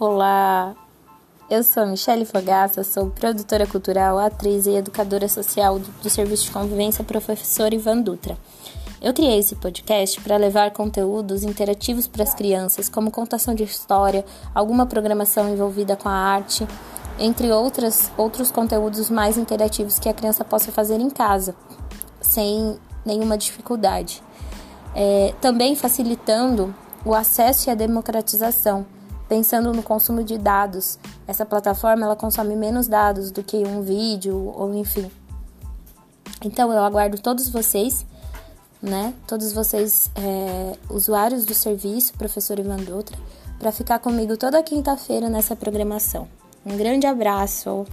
Olá, eu sou a Michele Fogaça, sou produtora cultural, atriz e educadora social do Serviço de Convivência Professor Ivan Dutra. Eu criei esse podcast para levar conteúdos interativos para as crianças, como contação de história, alguma programação envolvida com a arte, entre outras, outros conteúdos mais interativos que a criança possa fazer em casa, sem nenhuma dificuldade. É, também facilitando o acesso e a democratização, pensando no consumo de dados. Essa plataforma ela consome menos dados do que um vídeo ou enfim. Então eu aguardo todos vocês né? Todos vocês, é, usuários do serviço, professor Ivan Dutra, para ficar comigo toda quinta-feira nessa programação. Um grande abraço!